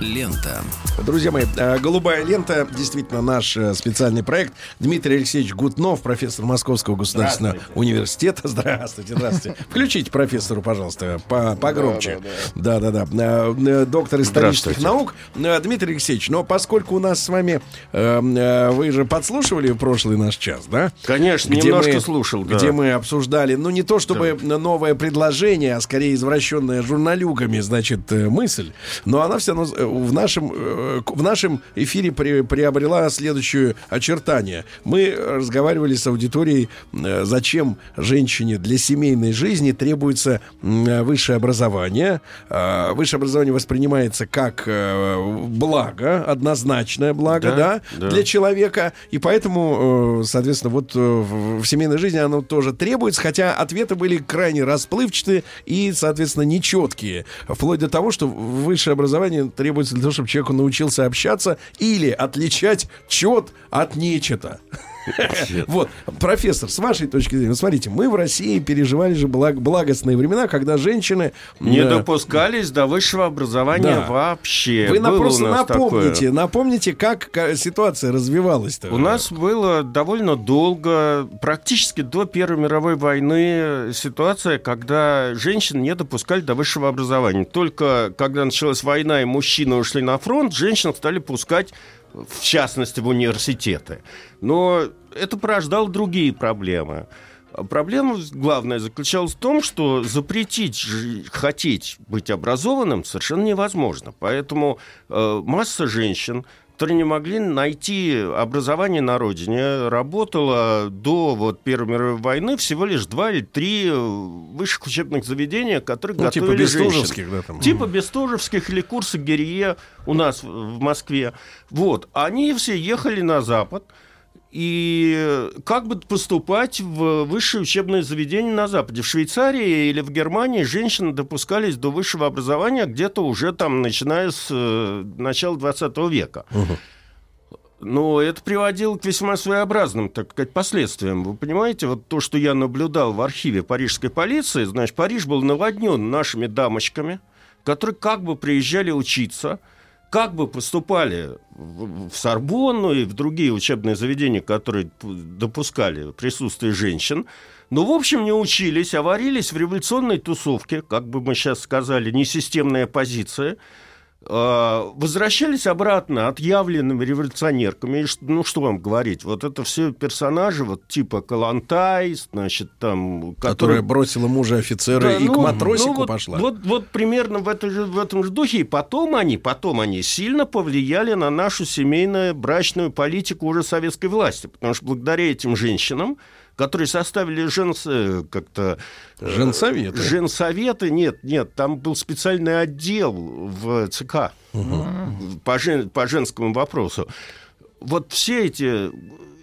Лента. Друзья мои, э, «Голубая лента» действительно наш э, специальный проект. Дмитрий Алексеевич Гутнов, профессор Московского государственного университета. Здравствуйте, здравствуйте. Включите профессору, пожалуйста, по погромче. Да-да-да. Э, доктор исторических наук. Дмитрий Алексеевич, но поскольку у нас с вами... Вы же подслушивали прошлый наш час, да? Конечно, где немножко мы, слушал, да. Где мы обсуждали, ну, не то чтобы да. новое предложение, а скорее извращенная журналюгами, значит, мысль. Но она все равно в нашем в нашем эфире при, приобрела следующее очертание. Мы разговаривали с аудиторией, э, зачем женщине для семейной жизни требуется высшее образование. А, высшее образование воспринимается как э, благо, однозначное благо, да, да, да. для человека. И поэтому, э, соответственно, вот в семейной жизни оно тоже требуется, хотя ответы были крайне расплывчатые и, соответственно, нечеткие. Вплоть до того, что высшее образование требуется для того, чтобы человеку научился общаться или отличать чет от нечета. Вот, профессор, с вашей точки зрения, смотрите, мы в России переживали же благ, благостные времена, когда женщины... Не э, допускались до высшего образования вообще. Вы просто напомните, напомните, как ситуация развивалась-то. У нас было довольно долго, практически до Первой мировой войны, ситуация, когда женщин не допускали до высшего образования. Только когда началась война и мужчины ушли на фронт, женщин стали пускать в частности в университеты. Но это порождало другие проблемы. Проблема главная заключалась в том, что запретить хотеть быть образованным совершенно невозможно. Поэтому э, масса женщин которые не могли найти образование на родине, работала до вот, Первой мировой войны всего лишь два или три высших учебных заведения, которые ну, типа готовили типа Бестужевских, да, там. Типа Бестужевских или курсы Герье у нас в Москве. Вот. Они все ехали на Запад, и как бы поступать в высшее учебное заведение на Западе. В Швейцарии или в Германии женщины допускались до высшего образования где-то уже там, начиная с э, начала 20 века. Угу. Но это приводило к весьма своеобразным, так сказать, последствиям. Вы понимаете, вот то, что я наблюдал в архиве парижской полиции, значит, Париж был наводнен нашими дамочками, которые как бы приезжали учиться – как бы поступали в Сорбонну и в другие учебные заведения, которые допускали присутствие женщин, но, в общем, не учились, а варились в революционной тусовке, как бы мы сейчас сказали, несистемная позиция – возвращались обратно отъявленными революционерками. И, ну, что вам говорить, вот это все персонажи, вот типа Калантай, значит, там... Который... Которая бросила мужа офицера да, и ну, к матросику ну, вот, пошла. Вот, вот примерно в, это же, в этом же духе. И потом они, потом они сильно повлияли на нашу семейную брачную политику уже советской власти. Потому что благодаря этим женщинам которые составили женс... Э, как-то... Э, женсоветы? Женсоветы, нет, нет, там был специальный отдел в ЦК угу. по, жен... по женскому вопросу. Вот все эти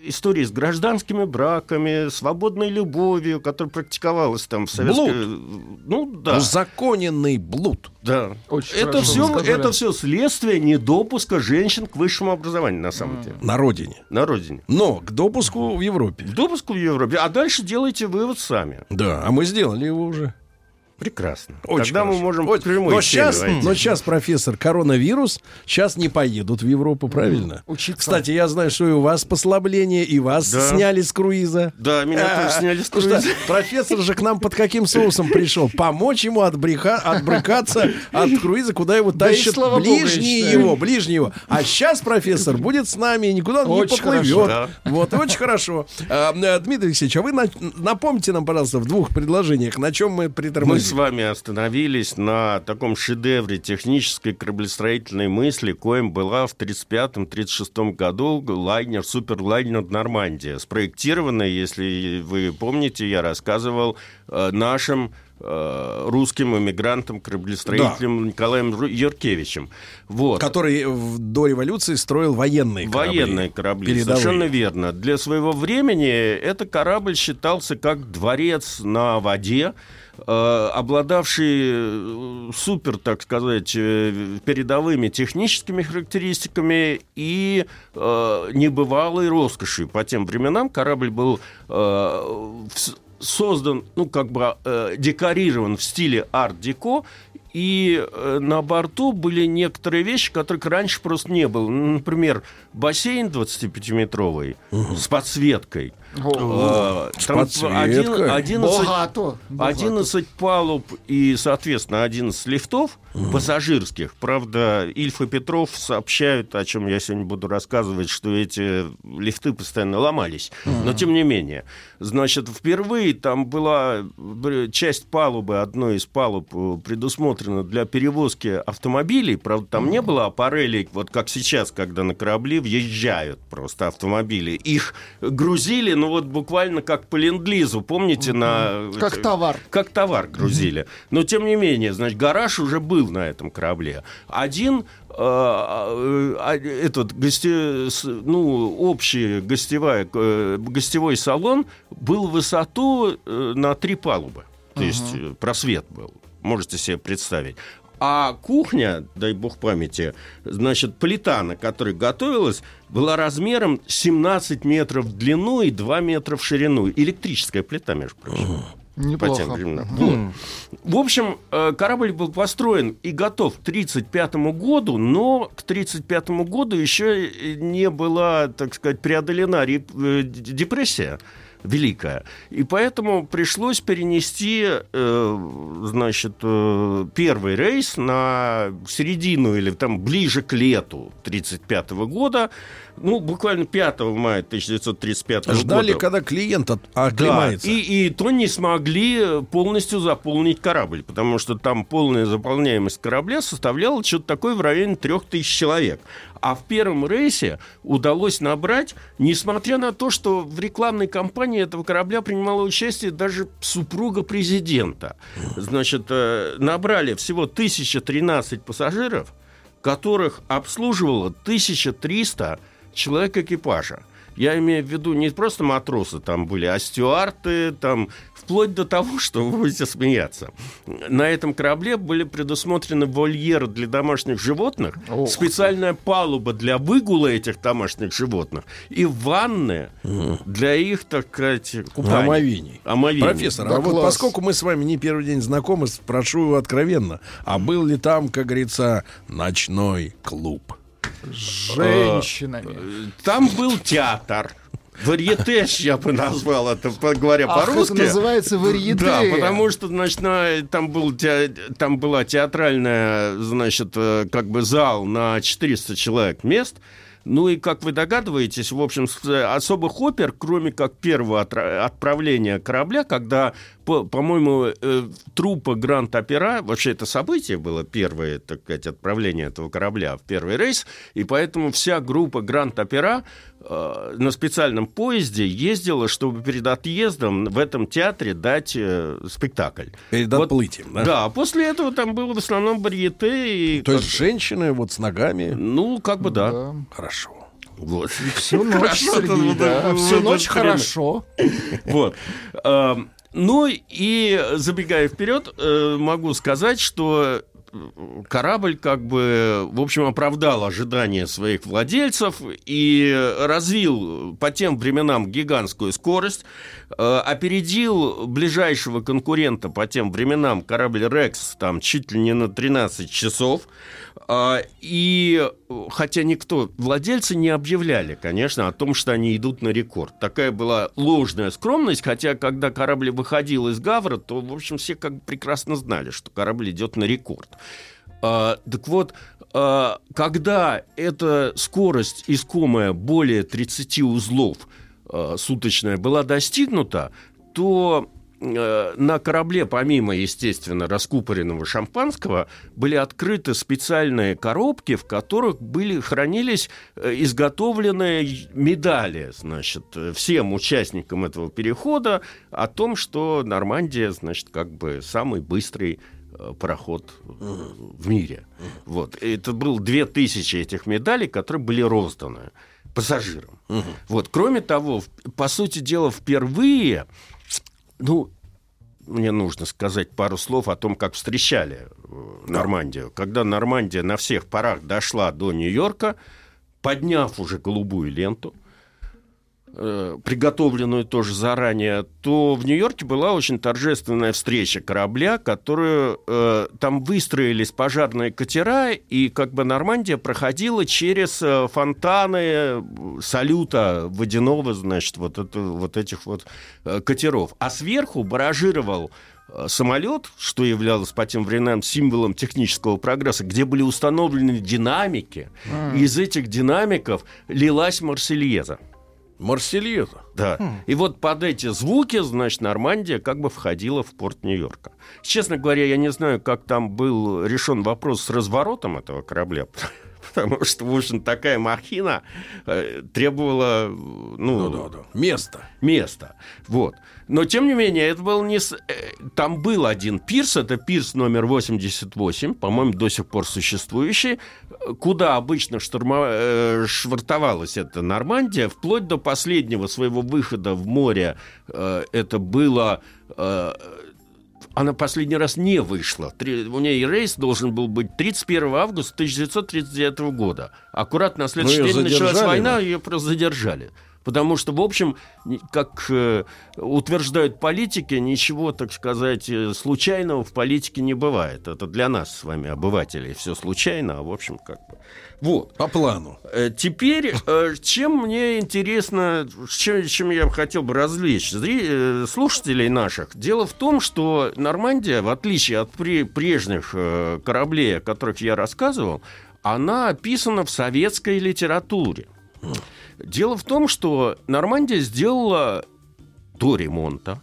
истории с гражданскими браками, свободной любовью, которая практиковалась там в советской... Блуд. Ну, да. Узаконенный блуд. Да. Очень это все, это все следствие недопуска женщин к высшему образованию, на самом деле. На родине. На родине. Но к допуску в Европе. К допуску в Европе. А дальше делайте вывод сами. Да, а мы сделали его уже. Прекрасно. Очень Тогда хорошо. мы можем Очень. прямой но сейчас, но сейчас, профессор, коронавирус, сейчас не поедут в Европу, правильно? Учиться. Кстати, я знаю, что и у вас послабление, и вас да. сняли с круиза. Да, меня а, тоже сняли с круиза. Что, профессор же к нам под каким соусом пришел? Помочь ему отбреха, отбрыкаться от круиза, куда его тащат да ближние Богу, его, ближние его. А сейчас профессор будет с нами, никуда он очень не поплывет. Хорошо, да. Вот, очень хорошо. А, Дмитрий Алексеевич, а вы напомните нам, пожалуйста, в двух предложениях, на чем мы притормозили с вами остановились на таком шедевре технической кораблестроительной мысли, коим была в 1935-1936 году лайнер, суперлайнер «Нормандия», спроектированный, если вы помните, я рассказывал, э, нашим русским эмигрантом, кораблестроителем да. Николаем Юркевичем. Вот. Который до революции строил военные корабли. Военные корабли, передовые. совершенно верно. Для своего времени этот корабль считался как дворец на воде, Э, обладавший э, супер, так сказать, э, передовыми техническими характеристиками и небывалой роскошью. По тем временам корабль был создан, ну, как бы э, декорирован в стиле арт-деко, и э, на борту были некоторые вещи, которых раньше просто не было. Например, бассейн 25-метровый угу. с подсветкой. О, э, там с подсветкой? 11, Богато. 11 палуб и, соответственно, 11 лифтов угу. пассажирских. Правда, Ильф и Петров сообщают, о чем я сегодня буду рассказывать, что эти лифты постоянно ломались. Угу. Но, тем не менее, значит, впервые там была часть палубы, одной из палуб э, предусмотрена для перевозки автомобилей. Правда, там не было аппарелей, вот как сейчас, когда на корабли въезжают просто автомобили. Их грузили, ну вот буквально как по ленд-лизу, помните, на... Как товар. Как товар грузили. Но, тем не менее, значит, гараж уже был на этом корабле. Один э, э, этот гости, ну, общий гостевой, э, гостевой салон был в высоту на три палубы. То uh-huh. есть просвет был можете себе представить. А кухня, дай бог памяти, значит, плита, на которой готовилась, была размером 17 метров в длину и 2 метра в ширину. Электрическая плита, между прочим. Неплохо. По тем вот. В общем, э, корабль был построен и готов к 1935 году, но к 1935 году еще не была, так сказать, преодолена э, депрессия великая. И поэтому пришлось перенести, э, значит, э, первый рейс на середину или там ближе к лету 1935 года, ну, буквально 5 мая 1935 года. Ждали, когда клиент оклемается. Да, и, и то не смогли полностью заполнить корабль, потому что там полная заполняемость корабля составляла что-то такое в районе 3000 человек. А в первом рейсе удалось набрать, несмотря на то, что в рекламной кампании этого корабля принимала участие даже супруга президента. Значит, э, набрали всего 1013 пассажиров, которых обслуживало 1300 человек экипажа. Я имею в виду не просто матросы там были, а стюарты, там, вплоть до того, что вы будете смеяться. На этом корабле были предусмотрены вольеры для домашних животных, Ох. специальная палуба для выгула этих домашних животных и ванны для их, так сказать, купания. Омовений. Омовений. Профессор, да а класс. вот поскольку мы с вами не первый день знакомы, спрошу откровенно, а был ли там, как говорится, ночной клуб? Женщинами. Э, там был театр. Варьетеш, я бы назвал это, говоря по-русски. это называется варьете. Да, потому что, значит, на, там, был, те, там была театральная, значит, э, как бы зал на 400 человек мест. Ну и, как вы догадываетесь, в общем, особых опер, кроме как первого отправления корабля, когда, по-моему, э, трупа Гранд-Опера, вообще это событие было первое, так сказать, отправление этого корабля в первый рейс, и поэтому вся группа Гранд-Опера э, на специальном поезде ездила, чтобы перед отъездом в этом театре дать э, спектакль. Перед вот, отплытием, да? Да, после этого там было в основном барьете. И То есть женщины вот с ногами? Ну, как бы да. да. Хорошо. Вот. Всю ночь, Сергей, да. Всю ночь хорошо. Вот. Эм, ну и забегая вперед, э, могу сказать, что корабль как бы, в общем, оправдал ожидания своих владельцев и развил по тем временам гигантскую скорость, э, опередил ближайшего конкурента по тем временам корабль «Рекс» там чуть ли не на 13 часов, а, и хотя никто, владельцы не объявляли, конечно, о том, что они идут на рекорд. Такая была ложная скромность, хотя когда корабль выходил из Гавра, то, в общем, все как бы прекрасно знали, что корабль идет на рекорд. А, так вот, а, когда эта скорость искомая более 30 узлов а, суточная была достигнута, то э, на корабле, помимо, естественно, раскупоренного шампанского, были открыты специальные коробки, в которых были, хранились э, изготовленные медали, значит, всем участникам этого перехода о том, что Нормандия, значит, как бы самый быстрый пароход э, в мире. Вот. И это было две тысячи этих медалей, которые были розданы пассажирам. Вот. Кроме того, по сути дела, впервые, ну, мне нужно сказать пару слов о том, как встречали э, Нормандию. Когда Нормандия на всех парах дошла до Нью-Йорка, подняв уже голубую ленту, э, приготовленную тоже заранее, то в Нью-Йорке была очень торжественная встреча корабля, которую э, там выстроились пожарные катера, и как бы Нормандия проходила через э, фонтаны салюта водяного, значит, вот, это, вот этих вот э, катеров. А сверху баражировал самолет, что являлось по тем временам символом технического прогресса, где были установлены динамики, и из этих динамиков лилась Марсельеза. Марсельеза. Да. И вот под эти звуки, значит, Нормандия как бы входила в порт Нью-Йорка. Честно говоря, я не знаю, как там был решен вопрос с разворотом этого корабля. Потому что, в общем, такая махина э, требовала ну, Ну да, да. Место. места. Вот. Но, тем не менее, это был не... э, Там был один пирс, это пирс номер 88, по-моему, до сих пор существующий, куда обычно штурма... э, швартовалась эта Нормандия, вплоть до последнего своего выхода в море. э, Это было... она последний раз не вышла. Три- У нее рейс должен был быть 31 августа 1939 года. Аккуратно на следующий Ну, день началась война, ее просто задержали. Потому что, в общем, как э, утверждают политики, ничего, так сказать, э, случайного в политике не бывает. Это для нас с вами, обывателей, все случайно, а в общем, как бы. Вот. По плану. Э, Теперь, чем мне интересно, чем, чем я хотел бы развлечь слушателей наших, дело в том, что Нормандия, в отличие от пре- прежних кораблей, о которых я рассказывал, она описана в советской литературе. Дело в том, что Нормандия сделала до ремонта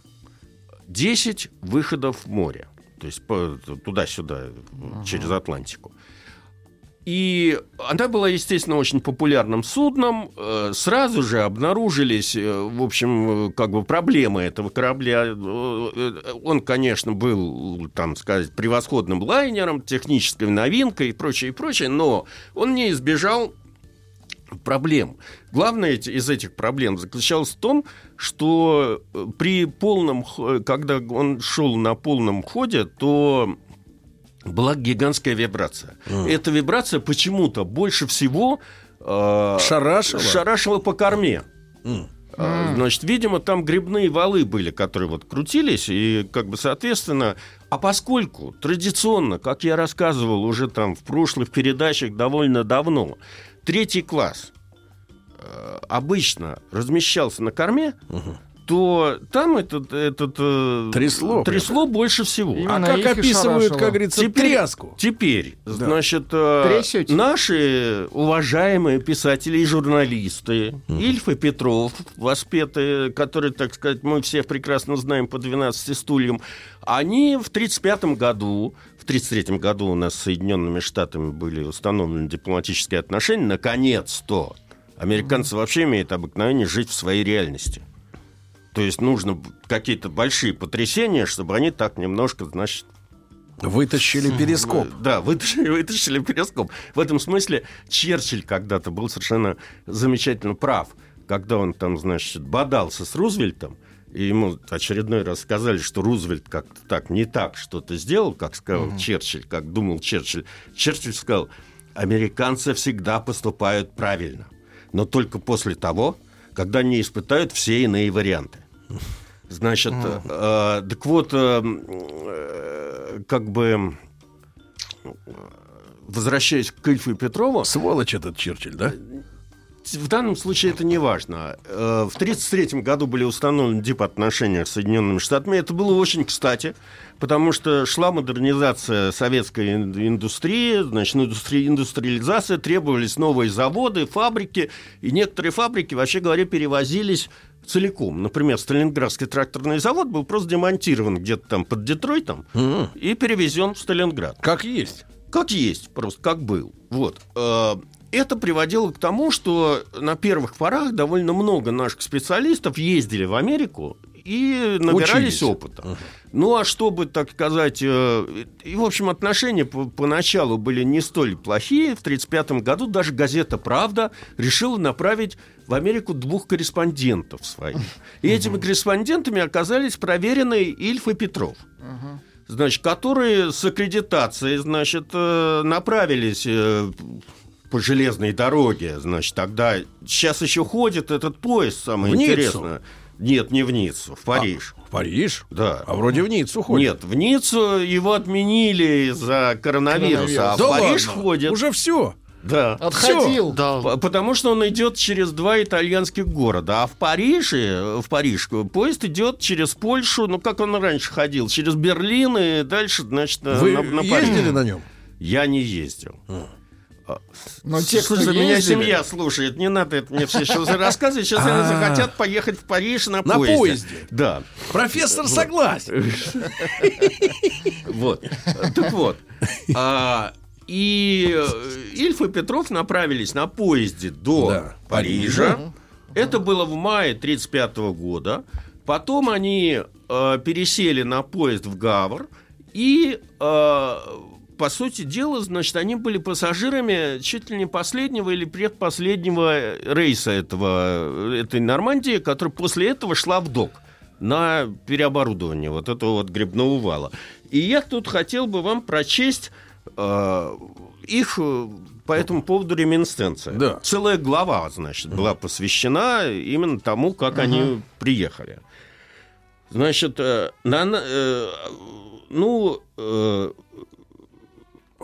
10 выходов в море. То есть туда-сюда, через Атлантику. И она была, естественно, очень популярным судном. Э, Сразу же обнаружились, э, в общем, э, как бы проблемы этого корабля. Он, конечно, был, там сказать, превосходным лайнером, технической новинкой и прочее, и прочее, но он не избежал проблем. Главное из этих проблем заключалось в том, что э, при полном, х- когда он шел на полном ходе, то была гигантская вибрация. Эта вибрация почему-то больше всего э, Шарашила? шарашила по корме. М. А, Значит, видимо, там грибные валы были, которые вот крутились, и как бы, соответственно, а поскольку традиционно, как я рассказывал уже там в прошлых передачах довольно давно, третий класс э, обычно размещался на корме, то там этот, этот э, Трясло трясло больше всего. Именно А как описывают, как говорится, Теперь- тряску? Теперь, значит, э, Трясете. наши уважаемые писатели и журналисты, Ильф и Петров, воспетые, которые, так сказать, мы все прекрасно знаем по 12 стульям, они в 1935 году, 1933 году у нас с Соединенными Штатами были установлены дипломатические отношения, наконец-то. Американцы вообще имеют обыкновение жить в своей реальности. То есть нужно какие-то большие потрясения, чтобы они так немножко, значит, Вытащили перископ. да, вытащили, вытащили перископ. В этом смысле Черчилль когда-то был совершенно замечательно прав, когда он там, значит, бодался с Рузвельтом, и ему очередной раз сказали, что Рузвельт как-то так не так что-то сделал, как сказал Черчилль, как думал Черчилль. Черчилль сказал, американцы всегда поступают правильно, но только после того, когда они испытают все иные варианты. Значит, э, так вот, э, э, как бы э, возвращаясь к Ильфу и Петрову, Сволочь этот Черчилль, да? В данном случае это не важно. Э, В 1933 году были установлены дипотношения с Соединенными Штатами. Это было очень кстати, потому что шла модернизация советской ин- индустрии, значит, индустри- индустриализация, требовались новые заводы, фабрики, и некоторые фабрики, вообще говоря, перевозились целиком. Например, Сталинградский тракторный завод был просто демонтирован где-то там под Детройтом Мгм. и перевезен в Сталинград. Как есть. Как есть, просто как был. Вот. Это приводило к тому, что на первых порах довольно много наших специалистов ездили в Америку и набирались Учились. опыта. Ну, а чтобы, так сказать, э, и, в общем, отношения по- поначалу были не столь плохие. В 1935 году даже газета «Правда» решила направить в Америку двух корреспондентов своих. И этими корреспондентами оказались проверенные Ильф и Петров значит, которые с аккредитацией, значит, э, направились э, по железной дороге, значит, тогда сейчас еще ходит этот поезд, самое В Ниццу? интересное. Нет, не в Ниццу, в Париж. В Париж? Да. А вроде в Ниццу ходит. Нет, в Ниццу его отменили из-за коронавируса, а в Да Париж ладно? ходит. Уже все. Да. Отходил. Да. Потому что он идет через два итальянских города. А в Париже, в Париж, поезд идет через Польшу, ну как он раньше ходил, через Берлин и дальше, значит, на- Вы на, на Париж. ездили на нем? Я не ездил. Но те, кто Слушай, меня семья слушает, не надо это мне все сейчас рассказывать. Сейчас они А. захотят поехать в Париж на, На поезде. поезде. Да. Профессор согласен. Вот. Так вот. А, И Ильф и Петров направились на поезде до. Парижа. Это было в мае 1935 года. Потом они э, пересели на поезд в Гавр. И, э, по сути дела, значит, они были пассажирами чуть ли не последнего или предпоследнего рейса этого, этой Нормандии, которая после этого шла в док на переоборудование вот этого вот грибного вала. И я тут хотел бы вам прочесть э, их э, по этому поводу реминсценция. Да. Целая глава, значит, была посвящена именно тому, как они приехали. Значит, э, на, на- э, ну, э,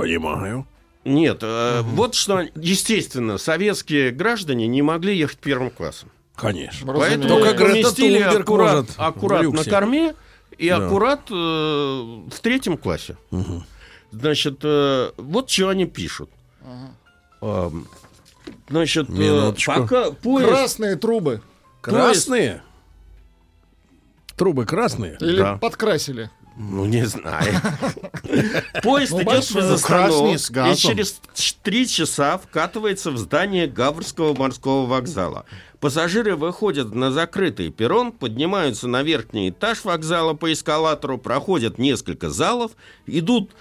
Понимаю. нет, э, вот что, естественно, советские граждане не могли ехать первым классом. Конечно. Поэтому Только поместили аккурат, может аккурат на корме и Да. аккурат э, в третьем классе. Значит, э, вот что они пишут. Значит, э, Минуточку. пока поезд... Красные трубы. Красные? Трубы красные? Или Да. подкрасили. Ну, не знаю. Поезд Ну, идет без Красный остановок и через три часа вкатывается в здание Гаврского морского вокзала. Пассажиры выходят на закрытый перрон, поднимаются на верхний этаж вокзала по эскалатору, проходят несколько залов, идут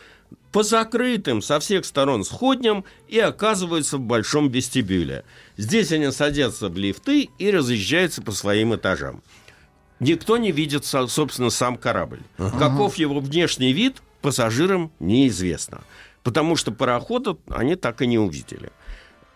по закрытым со всех сторон сходням и оказываются в большом вестибюле. Здесь они садятся в лифты и разъезжаются по своим этажам. Никто не видит, со- собственно, сам корабль. Каков его внешний вид, пассажирам неизвестно. Потому что парохода они так и не увидели.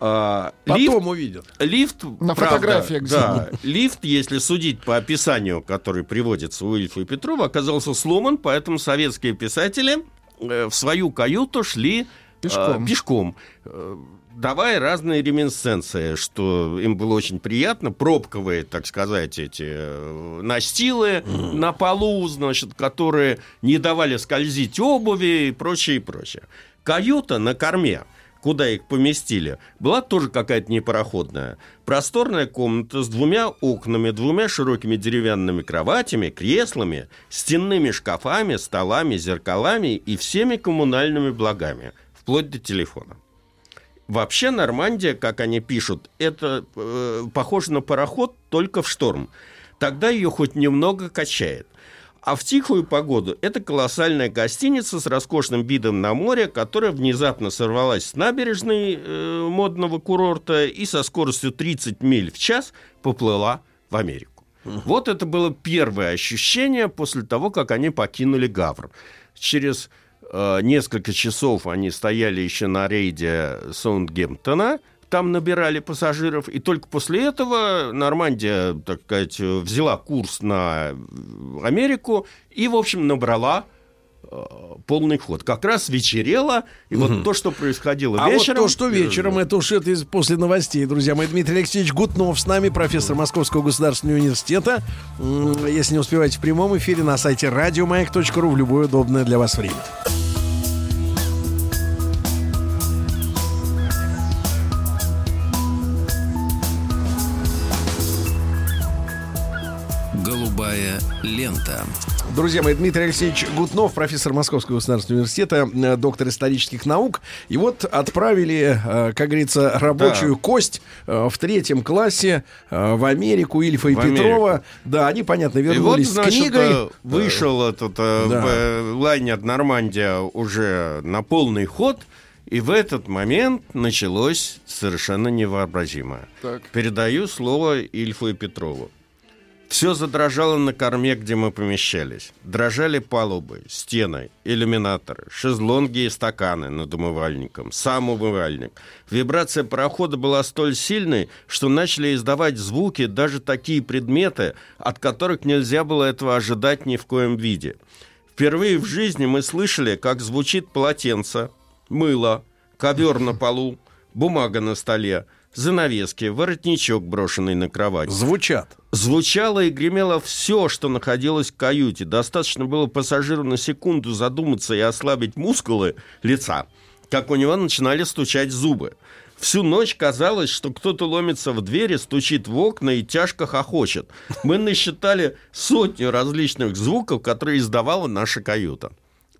А, лифт, Потом увидят. лифт, На правда, фотографиях да, лифт, если судить по описанию, которое приводится у Ильфа и Петрова, оказался сломан, поэтому советские писатели э, в свою каюту шли Пешком. пешком, э, давая разные реминсценции, что им было очень приятно, пробковые, так сказать, эти э, настилы на полу, значит, которые не давали скользить обуви и прочее, и прочее. Каюта на корме, куда их поместили, была тоже какая-то непароходная. Просторная комната с двумя окнами, двумя широкими деревянными кроватями, креслами, стенными шкафами, столами, зеркалами и всеми коммунальными благами, вплоть до телефона. Вообще Нормандия, как они пишут, это э, похоже на пароход только в шторм. Тогда ее хоть немного качает. А в тихую погоду это колоссальная гостиница с роскошным видом на море, которая внезапно сорвалась с набережной э, модного курорта и со скоростью 30 миль в час поплыла в Америку. Вот это было первое ощущение после того, как они покинули Гавр. Через несколько часов они стояли еще на рейде Саундгемптона, там набирали пассажиров, и только после этого Нормандия, так сказать, э, взяла курс на э, Америку и, в общем, набрала э, полный ход. Как раз вечерело, и вот то, что происходило А вечером... вот то, что вечером, это уж это из- после новостей, друзья мои. Дмитрий Алексеевич Гутнов с нами, профессор Московского государственного университета. Если не успеваете в прямом эфире, на сайте радиомаяк.ру в любое удобное для вас время. Лента. Друзья мои, Дмитрий Алексеевич Гутнов, профессор Московского государственного университета, э, доктор исторических наук. И вот отправили, э, как говорится, рабочую Да. кость э, в третьем классе в Америку Ильфа и В Петрова. Да, они, понятно, И вот, вернулись с значит, книгой. вышел этот Да. лайнер Нормандия уже на полный ход, и в этот момент началось совершенно невообразимое. Так. Передаю слово Ильфу и Петрову. Все задрожало на корме, где мы помещались. Дрожали палубы, стены, иллюминаторы, шезлонги и стаканы над умывальником, сам умывальник. Вибрация парохода была столь сильной, что начали издавать звуки даже такие предметы, от которых нельзя было этого ожидать ни в коем виде. Впервые в жизни мы слышали, как звучит полотенце, мыло, ковер на полу, бумага на столе, занавески, воротничок, брошенный на кровать. Звучат. Звучало и гремело все, что находилось в каюте. Достаточно было пассажиру на секунду задуматься и ослабить мускулы лица, как у него начинали стучать зубы. Всю ночь казалось, что кто-то ломится в двери, стучит в окна и тяжко хохочет. Мы насчитали сотню различных звуков, которые издавала наша каюта.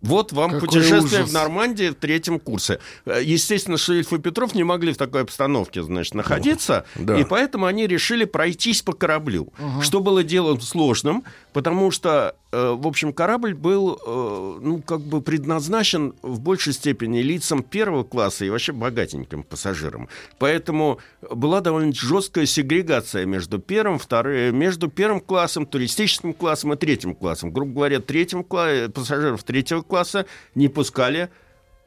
Вот вам Какой путешествие ужас. в Нормандии в третьем курсе. Э, Естественно, Ильф и Петров не могли в такой обстановке, значит, находиться, да. и поэтому они решили пройтись по кораблю, что было делом сложным, потому что, э, в общем, корабль был, э, ну, как бы предназначен в большей степени лицам первого класса и вообще богатеньким пассажирам. Поэтому была довольно жесткая сегрегация между первым, вторым, между первым классом, туристическим классом и третьим классом. Грубо говоря, третьим кла- пассажиров третьего класса не пускали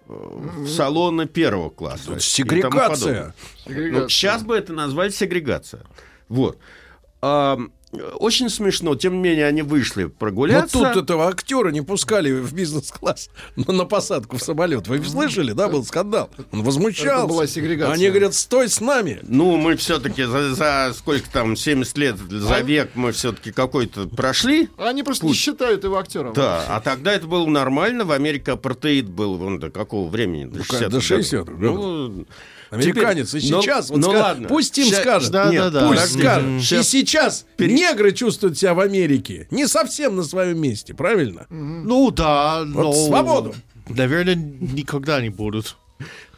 э, в салоны первого класса. Тут и тому сегрегация. Ну, сейчас бы это назвали сегрегация. Вот. А, очень смешно. Тем не менее, они вышли Но прогуляться. тут этого актера не пускали в бизнес-класс на, на посадку в самолет. Вы слышали, да, был скандал? Он возмущался. Это была сегрегация. Они говорят, стой с нами. Ну, мы все-таки за, за сколько там, 70 лет, за век мы все-таки какой-то прошли. Они просто не считают его актером. Да, а тогда это было нормально. В Америке апартеид был вон до какого времени? До Ну, 60 до 60-х, Ну, Американец. и ну, сейчас, вот ну ска- ладно. пусть им Ща- скажет. да, Нет, да, да. пусть Подожди. скажет. И сейчас негры чувствуют себя в Америке не совсем на своем месте, правильно? Ну да, но... свободу. Наверное, никогда не будут.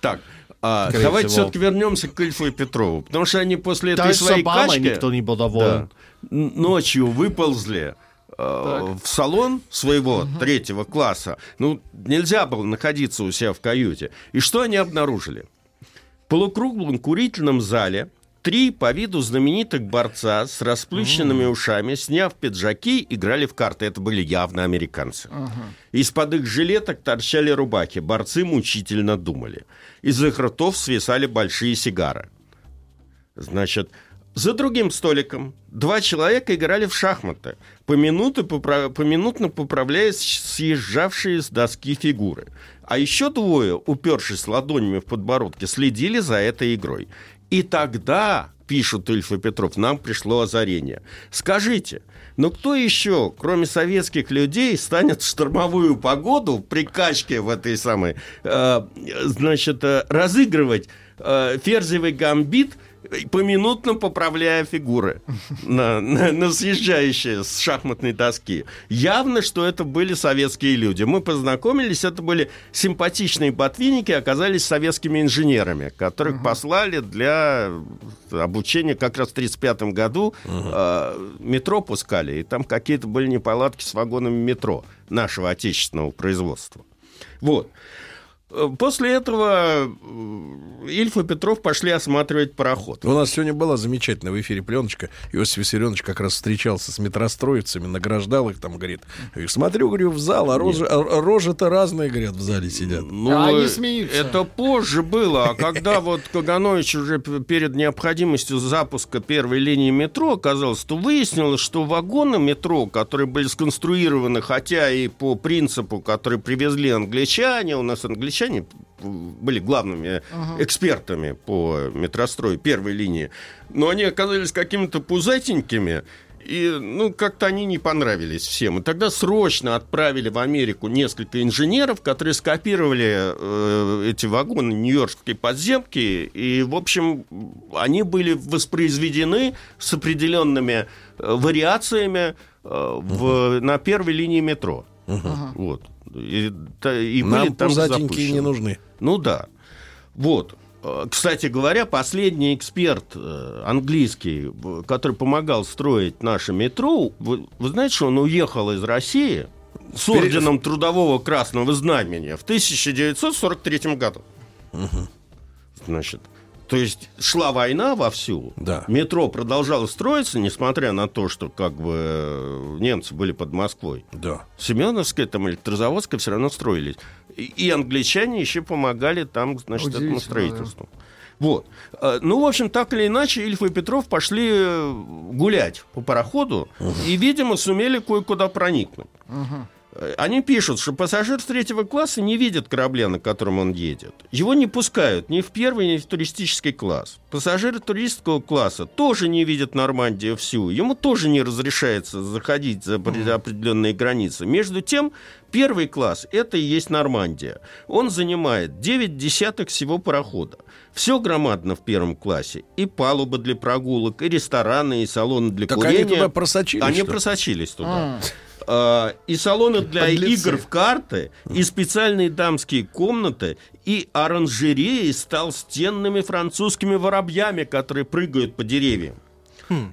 Так, а, Скорее давайте всего. все-таки вернемся к Ильфу и Петрову. Потому что они после этой Даже с своей Обамой качки никто не был доволен. да, ночью выползли э, в салон своего третьего класса. Ну, нельзя было находиться у себя в каюте. И что они обнаружили? В полукруглом курительном зале три по виду знаменитых борца с расплющенными ушами, сняв пиджаки, играли в карты. Это были явно американцы. Из-под их жилеток торчали рубахи. Борцы мучительно думали. Из их ртов свисали большие сигары. Значит, за другим столиком два человека играли в шахматы, поминутно, попра- поминутно поправляя съезжавшие с доски фигуры. А еще двое, упершись ладонями в подбородке, следили за этой игрой. И тогда, пишут Ильф и Петров, нам пришло озарение. Скажите, но кто еще, кроме советских людей, станет в штормовую погоду при качке в этой самой, э, значит, э, разыгрывать э, ферзевый гамбит, поминутно поправляя фигуры на, на- на съезжающие с шахматной доски. Явно, что это были советские люди. Мы познакомились, это были симпатичные ботвинники, оказались советскими инженерами, которых послали для обучения как раз в 1935 году. э, метро пускали, и там какие-то были неполадки с вагонами метро нашего отечественного производства. Вот. Э, После этого э, Ильф и Петров пошли осматривать пароход. У нас сегодня была замечательная в эфире пленочка. Иосиф Виссарионович как раз встречался с метростроицами, награждал их там, говорит. И смотрю, говорю, в зал, а рожи- а рожи-то разные, говорят, в зале сидят. Ну, А они э, смеются. Это позже было, а когда вот Каганович уже перед необходимостью запуска первой линии метро оказался, то выяснилось, что вагоны метро, которые были сконструированы, хотя и по принципу, который привезли англичане, у нас англичане были главными экспертами по метрострою первой линии, но они оказались какими-то пузатенькими, и, ну, как-то они не понравились всем. И тогда срочно отправили в Америку несколько инженеров, которые скопировали э, эти вагоны нью-йоркской подземки. И, в общем, они были воспроизведены с определенными э, вариациями э, в, на первой линии метро. Вот. И, и были Нам там пузатенькие не нужны. Ну да. Вот. Э, Кстати говоря, последний эксперт э, английский, который помогал строить наше метро, вы, вы знаете, что он уехал из России с орденом Трудового Красного Знамения в 1943 году. Значит, то есть шла война вовсю, Да. метро продолжало строиться, несмотря на то, что как бы немцы были под Москвой. Да. Семеновская, там электрозаводская все равно строились. И, и англичане еще помогали там, значит, этому строительству. Вот. Э, Ну, в общем, так или иначе, Ильф и Петров пошли э, гулять по пароходу и, видимо, сумели кое-куда проникнуть. Э, Они пишут, что пассажир третьего класса не видит корабля, на котором он едет. Его не пускают ни в первый, ни в туристический класс. Пассажиры туристского класса тоже не видят Нормандию всю. Ему тоже не разрешается заходить за опре- определенные границы. Между тем, первый класс – это и есть Нормандия. Он занимает 9 десяток всего парохода. Все громадно в первом классе. И палуба для прогулок, и рестораны, и салоны для Так курения. они туда просочились. Они что ли? просочились туда. А, и салоны для Подлецы. игр в карты, и специальные дамские комнаты, и оранжереи с толстенными французскими воробьями, которые прыгают по деревьям.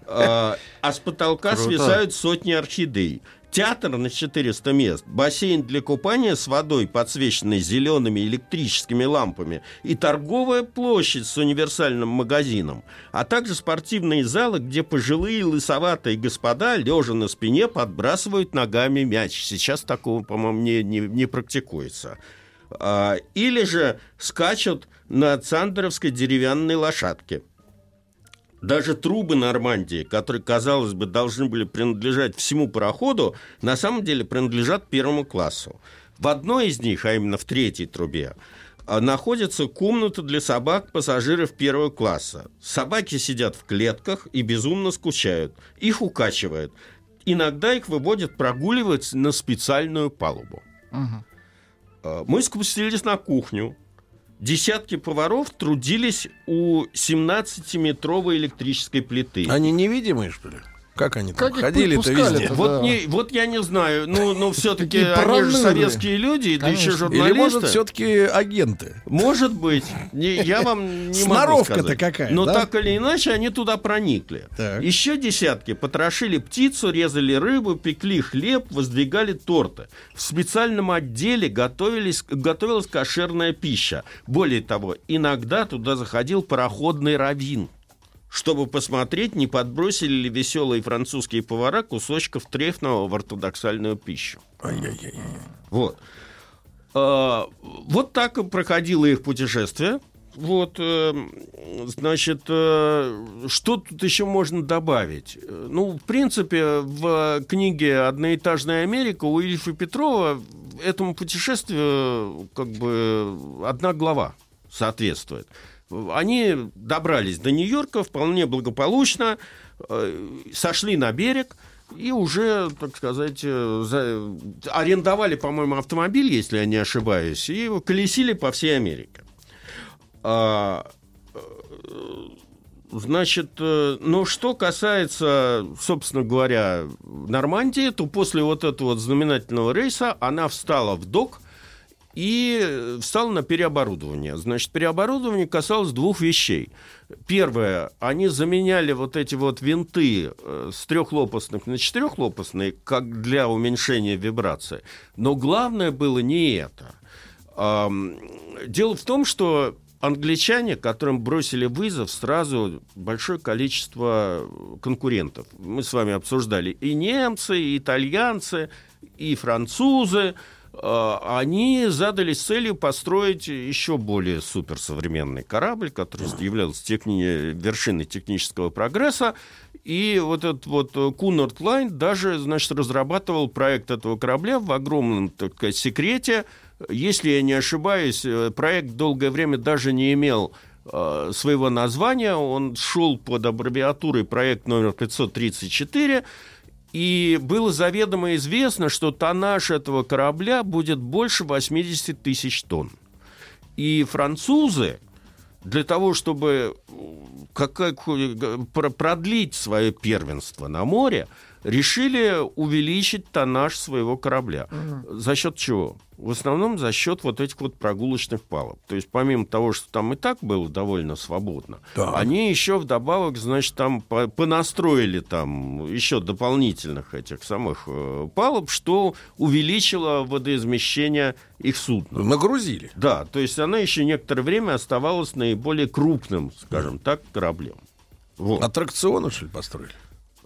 А, а с потолка Круто. свисают сотни орхидей. Театр на 400 мест, бассейн для купания с водой, подсвеченной зелеными электрическими лампами, и торговая площадь с универсальным магазином, а также спортивные залы, где пожилые лысоватые господа, лежа на спине, подбрасывают ногами мяч. Сейчас такого, по-моему, не, не, не практикуется. А, или же скачут на цандеровской деревянной лошадке. Даже трубы Нормандии, которые, казалось бы, должны были принадлежать всему пароходу, на самом деле принадлежат первому классу. В одной из них, а именно в третьей трубе, а, находится комната для собак пассажиров первого класса. Собаки сидят в клетках и безумно скучают. Их укачивают. Иногда их выводят прогуливать на специальную палубу. А, Мы спустились на кухню. Десятки поваров трудились у 17-метровой электрической плиты. Они невидимые, что ли? Как они там Как их ходили-то везде? Вот, Да. не, вот я не знаю, ну, ну все-таки они же советские люди, да еще журналисты. Или, может, все-таки агенты? Может быть. Не- я вам не могу Сноровка-то какая, Но да? так или иначе они туда проникли. Так. Еще десятки потрошили птицу, резали рыбу, пекли хлеб, воздвигали торты. В специальном отделе готовились, готовилась кошерная пища. Более того, иногда туда заходил пароходный раввин чтобы посмотреть, не подбросили ли веселые французские повара кусочков трефного в ортодоксальную пищу. Вот. А, Вот так и проходило их путешествие. Вот, э, значит, э, что тут еще можно добавить? Ну, в принципе, в книге «Одноэтажная Америка» у Ильфа Петрова этому путешествию как бы одна глава соответствует. Они добрались до Нью-Йорка вполне благополучно, э, сошли на берег и уже, так сказать, э, за- арендовали, по-моему, автомобиль, если я не ошибаюсь, и колесили по всей Америке. А, э, Значит, ну что касается, собственно говоря, Нормандии, то после вот этого вот знаменательного рейса она встала в док и э, встала на переоборудование. Значит, переоборудование касалось двух вещей. Первое, они заменяли вот эти вот винты э, с трехлопастных на четырехлопастные, как для уменьшения вибрации. Но главное было не это. Дело в том, что англичане, которым бросили вызов сразу большое количество конкурентов. Мы с вами обсуждали и немцы, и итальянцы, и французы. Э, Они задались целью построить еще более суперсовременный корабль, который являлся техни- вершиной технического прогресса. И вот этот вот Кунард Лайн даже, значит, разрабатывал проект этого корабля в огромном, так сказать, секрете. Если я не ошибаюсь, э, проект долгое время даже не имел э, своего названия. Он шел под аббревиатурой проект номер 534. И было заведомо известно, что тоннаж этого корабля будет больше 80 тысяч тонн. И французы для того, чтобы как, как, про- продлить свое первенство на море, решили увеличить тоннаж своего корабля. За счет чего? В основном за счет вот этих вот прогулочных палуб. То есть помимо того, что там и так было довольно свободно, Так. они еще вдобавок, значит, там по- понастроили там еще дополнительных этих самых э, палуб, что увеличило водоизмещение их судна. Нагрузили. Да, то есть она еще некоторое время оставалась наиболее крупным, скажем так, кораблем. Вот. Аттракционы, что ли, построили?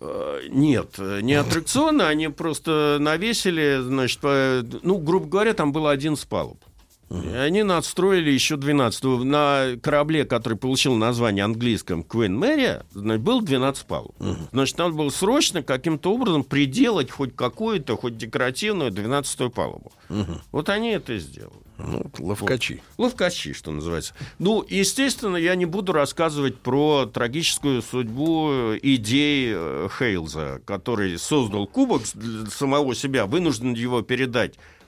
Э, Нет, э, не аттракционы, они просто навесили, значит, ну, грубо говоря, там было 11 палуб. И они надстроили еще 12. На корабле, который получил название английском Queen Mary, значит, был 12 палуб. Значит, надо было срочно каким-то образом приделать хоть какую-то, хоть декоративную 12 палубу. Вот они это и сделали. Ну, ловкачи. Ловкачи, что называется. Ну, естественно, я не буду рассказывать про трагическую судьбу идей э, Хейлза, который создал кубок для самого себя, вынужден его передать э,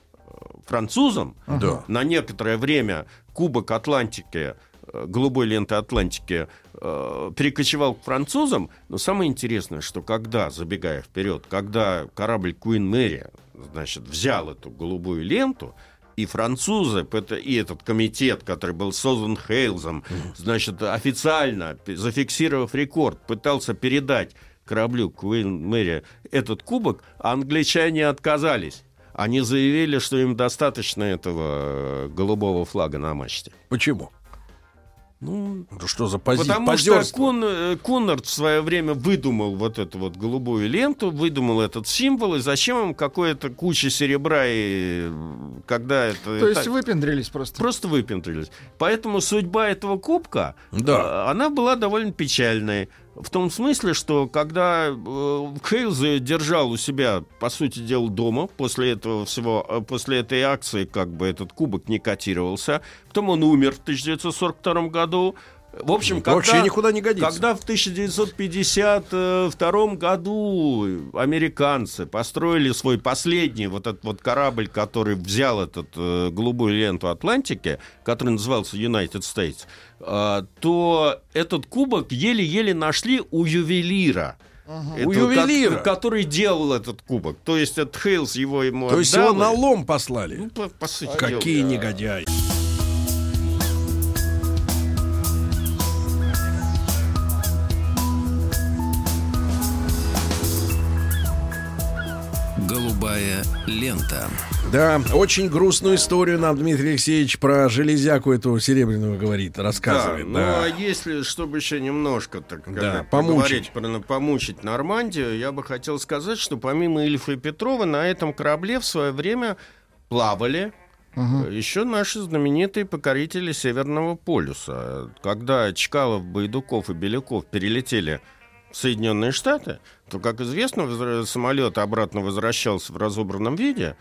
французам. Да. На некоторое время кубок Атлантики, э, голубой ленты Атлантики, э, перекочевал к французам. Но самое интересное, что когда, забегая вперед, когда корабль Queen Mary, значит, взял эту голубую ленту, и французы, и этот комитет, который был создан Хейлзом, значит, официально, зафиксировав рекорд, пытался передать кораблю Queen Mary этот кубок, а англичане отказались. Они заявили, что им достаточно этого э, голубого флага на мачте. Почему? Ну, что за пози... Потому что позерство? Кун, э, Куннард в свое время выдумал вот эту вот голубую ленту, выдумал этот символ, и зачем им какое-то куча серебра, и э, когда это... То есть это- выпендрились просто. Просто выпендрились. Поэтому судьба этого кубка, Да. она была довольно печальной. В том смысле, что когда э, Хейлз держал у себя, по сути дела, дома, после этого всего, э, после этой акции, как бы этот кубок не котировался, потом он умер в 1942 году. В общем, Это вообще когда- никуда не годится. когда в 1952 году американцы построили свой последний вот этот вот корабль, который взял этот э, голубую ленту Атлантики, который назывался United States, э, то этот кубок еле-еле нашли у ювелира. Это У ювелира? ко- который делал этот кубок. То есть этот Хейлс его ему То есть отдал, его на лом послали? Ну, по, по сути Какие дела. негодяи. Голубая лента. Да, очень грустную историю нам Дмитрий Алексеевич про железяку эту серебряную говорит, Да, рассказывает. ну да. а если, чтобы еще немножко так Да, помучить. про помучить Нормандию, я бы хотел сказать, что помимо Ильфа и Петрова на этом корабле в свое время плавали э, еще наши знаменитые покорители Северного полюса. Когда Чкалов, Байдуков и Беляков перелетели Соединенные Штаты, то, как известно, самолет обратно возвращался в разобранном виде,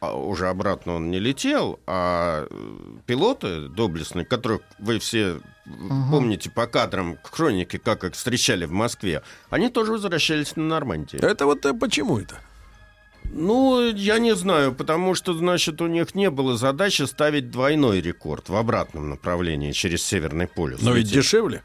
а уже обратно он не летел, а э, пилоты доблестные, которых вы все помните по кадрам хроники, как их встречали в Москве, они тоже возвращались на Нормандию. Это вот э, почему это? Ну, я не знаю, потому что, значит, у них не было задачи ставить двойной рекорд в обратном направлении через Северный полюс. Но Ведь- дешевле.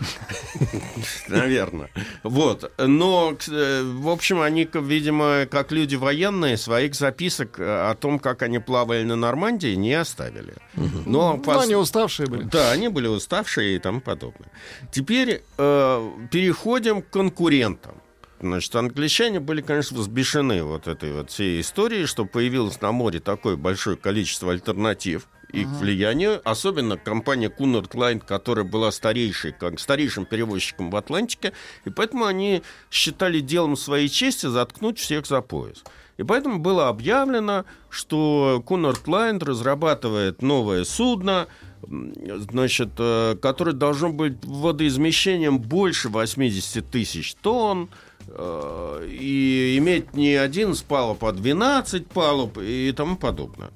Наверное. Вот. Но, э, в общем, они, видимо, как люди военные, своих записок э, о том, как они плавали на Нормандии, не оставили. Но Ну, пос- они уставшие были. Да, они были уставшие и тому подобное. Теперь э, переходим к конкурентам. Значит, англичане были, конечно, взбешены вот этой вот всей историей, что появилось на море такое большое количество альтернатив их влиянию, особенно компания Cunard Line, которая была старейшей, как старейшим перевозчиком в Атлантике, и поэтому они считали делом своей чести заткнуть всех за пояс. И поэтому было объявлено, что Cunard Line разрабатывает новое судно, значит, э, которое должно быть водоизмещением больше 80 тысяч тонн, э, и иметь не 11 палуб, а 12 палуб и тому подобное.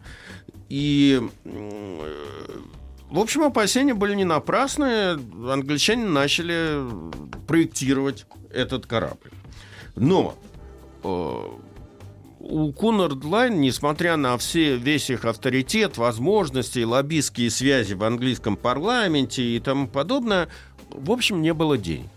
И, э, в общем, опасения были не напрасные. Англичане начали проектировать этот корабль. Но э, у Cunard Line, несмотря на все, весь их авторитет, возможности, лоббистские связи в английском парламенте и тому подобное, в общем, не было денег.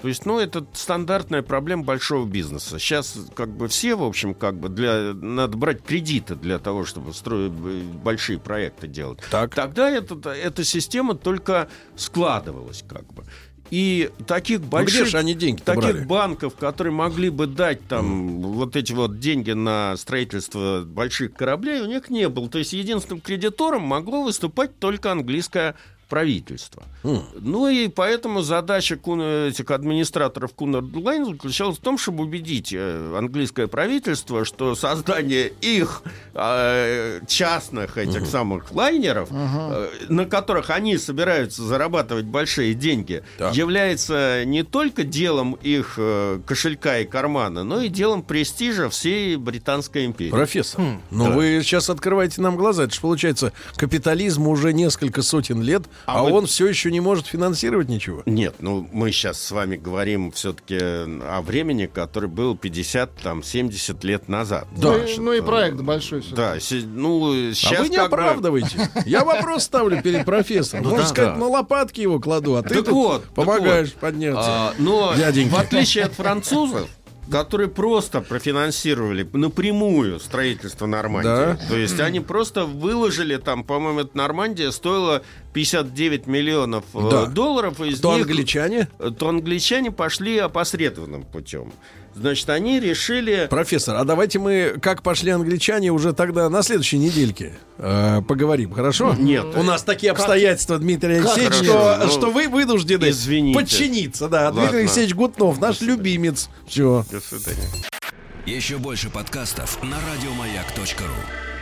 То есть, ну, это стандартная проблема большого бизнеса. Сейчас, как бы, все, в общем, как бы, для, надо брать кредиты для того, чтобы строить э, большие проекты делать. Так. Тогда это, эта система только складывалась, как бы. И таких больших, Ну, где же они деньги-то таких брали? банков, которые могли бы дать там вот эти вот деньги на строительство больших кораблей, у них не было. То есть единственным кредитором могло выступать только английское правительство. Ну и поэтому задача кун- этих администраторов Кунард Лайн заключалась в том, чтобы убедить э, английское правительство, что создание их э, частных этих самых лайнеров, э, на которых они собираются зарабатывать большие деньги, Так. является не только делом их э, кошелька и кармана, но и делом престижа всей Британской империи. Профессор, но вы сейчас открываете нам глаза. Это же получается, капитализм уже несколько сотен лет, а, А вы- он все еще не может финансировать ничего. Нет, ну мы сейчас с вами говорим все-таки о времени, который был 50, там, 70 лет назад. Да. Ну, и, ну и проект большой. всё-таки. Да, ну, сейчас а вы не оправдываете. Я вопрос ставлю перед профессором. Ну Можно да, сказать, да. на лопатки его кладу, а ты Так тут вот, так помогаешь вот. подняться. А, но Дяденьки. в отличие от французов, которые просто профинансировали напрямую строительство Нормандии. Да. То есть они просто выложили там, по-моему, эта Нормандия стоила 59 миллионов э, Да. долларов. Из То них, англичане, то англичане пошли опосредованным путем. Значит, они решили... профессор, а давайте мы, как пошли англичане, уже тогда на следующей недельке э, поговорим, хорошо? Нет. У нас такие обстоятельства, Дмитрий Алексеевич, что, ну, что вы вынуждены извините. подчиниться. Да, Ладно. Дмитрий Алексеевич Гутнов, наш любимец. Все. До свидания. Еще больше подкастов на радиомаяк.ру.